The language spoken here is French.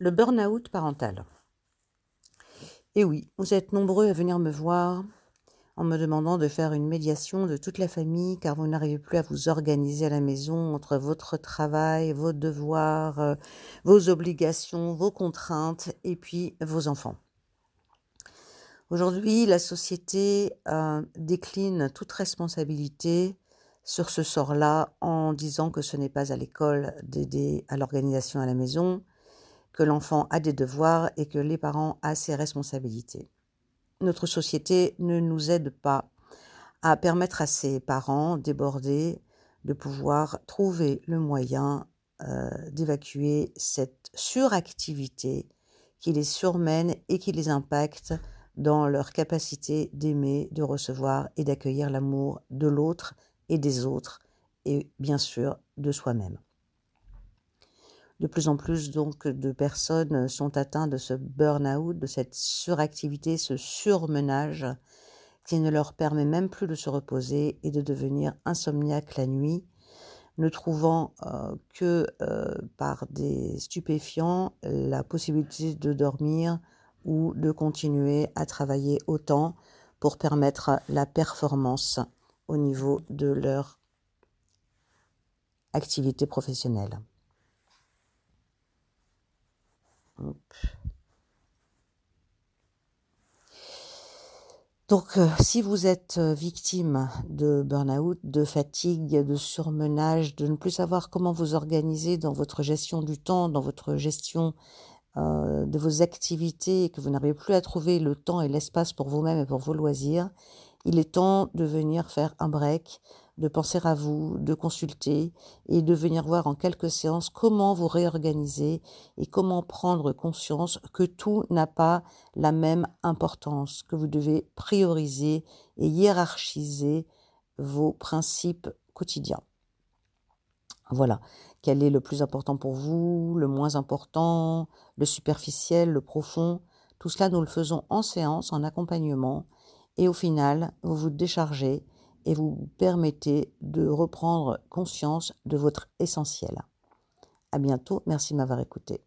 Le burn-out parental. Et oui, vous êtes nombreux à venir me voir en me demandant de faire une médiation de toute la famille car vous n'arrivez plus à vous organiser à la maison entre votre travail, vos devoirs, euh, vos obligations, vos contraintes et puis vos enfants. Aujourd'hui, la société euh, décline toute responsabilité sur ce sort-là en disant que ce n'est pas à l'école d'aider à l'organisation à la maison, que l'enfant a des devoirs et que les parents ont ses responsabilités. Notre société ne nous aide pas à permettre à ces parents débordés de pouvoir trouver le moyen euh, d'évacuer cette suractivité qui les surmène et qui les impacte dans leur capacité d'aimer, de recevoir et d'accueillir l'amour de l'autre et des autres, et bien sûr de soi-même. De plus en plus donc de personnes sont atteintes de ce burn-out, de cette suractivité, ce surmenage qui ne leur permet même plus de se reposer et de devenir insomniaques la nuit, ne trouvant euh, que euh, par des stupéfiants la possibilité de dormir ou de continuer à travailler autant pour permettre la performance au niveau de leur activité professionnelle. Donc, euh, si vous êtes euh, victime de burn-out, de fatigue, de surmenage, de ne plus savoir comment vous organiser dans votre gestion du temps, dans votre gestion euh, de vos activités, et que vous n'arrivez plus à trouver le temps et l'espace pour vous-même et pour vos loisirs, il est temps de venir faire un break, de penser à vous, de consulter et de venir voir en quelques séances comment vous réorganiser et comment prendre conscience que tout n'a pas la même importance, que vous devez prioriser et hiérarchiser vos principes quotidiens. Voilà, quel est le plus important pour vous, le moins important, le superficiel, le profond? Tout cela, nous le faisons en séance, en accompagnement et au final, vous vous déchargez et vous permettez de reprendre conscience de votre essentiel. À bientôt, merci de m'avoir écouté.